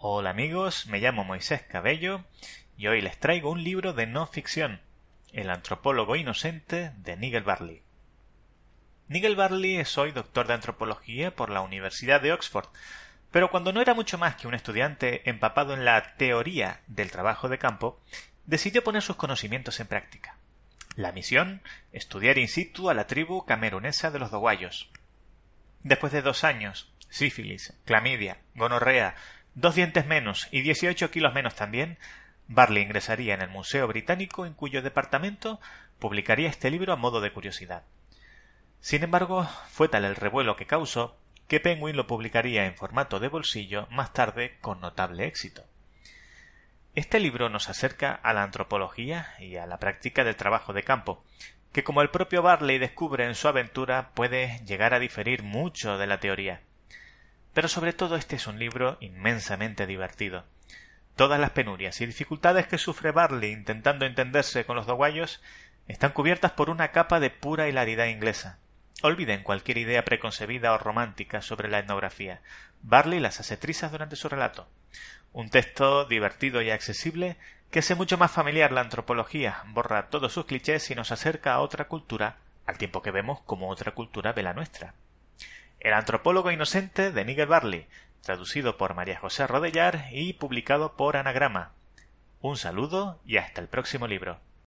Hola amigos, me llamo Moisés Cabello y hoy les traigo un libro de no ficción, El antropólogo inocente de Nigel Barley. Nigel Barley es hoy doctor de antropología por la Universidad de Oxford, pero cuando no era mucho más que un estudiante empapado en la teoría del trabajo de campo, decidió poner sus conocimientos en práctica. La misión, estudiar in situ a la tribu camerunesa de los Doguayos. Después de dos años, sífilis, clamidia, gonorrea, dos dientes menos y 18 kilos menos también, Barley ingresaría en el Museo Británico en cuyo departamento publicaría este libro a modo de curiosidad. Sin embargo, fue tal el revuelo que causó que Penguin lo publicaría en formato de bolsillo más tarde con notable éxito. Este libro nos acerca a la antropología y a la práctica del trabajo de campo, que como el propio Barley descubre en su aventura puede llegar a diferir mucho de la teoría. Pero sobre todo este es un libro inmensamente divertido. Todas las penurias y dificultades que sufre Barley intentando entenderse con los doguayos están cubiertas por una capa de pura hilaridad inglesa. Olviden cualquier idea preconcebida o romántica sobre la etnografía. Barley las hace trizas durante su relato. Un texto divertido y accesible que hace mucho más familiar la antropología, borra todos sus clichés y nos acerca a otra cultura, al tiempo que vemos como otra cultura ve la nuestra. El antropólogo inocente de Nigel Barley, traducido por María José Rodellar y publicado por Anagrama. Un saludo y hasta el próximo libro.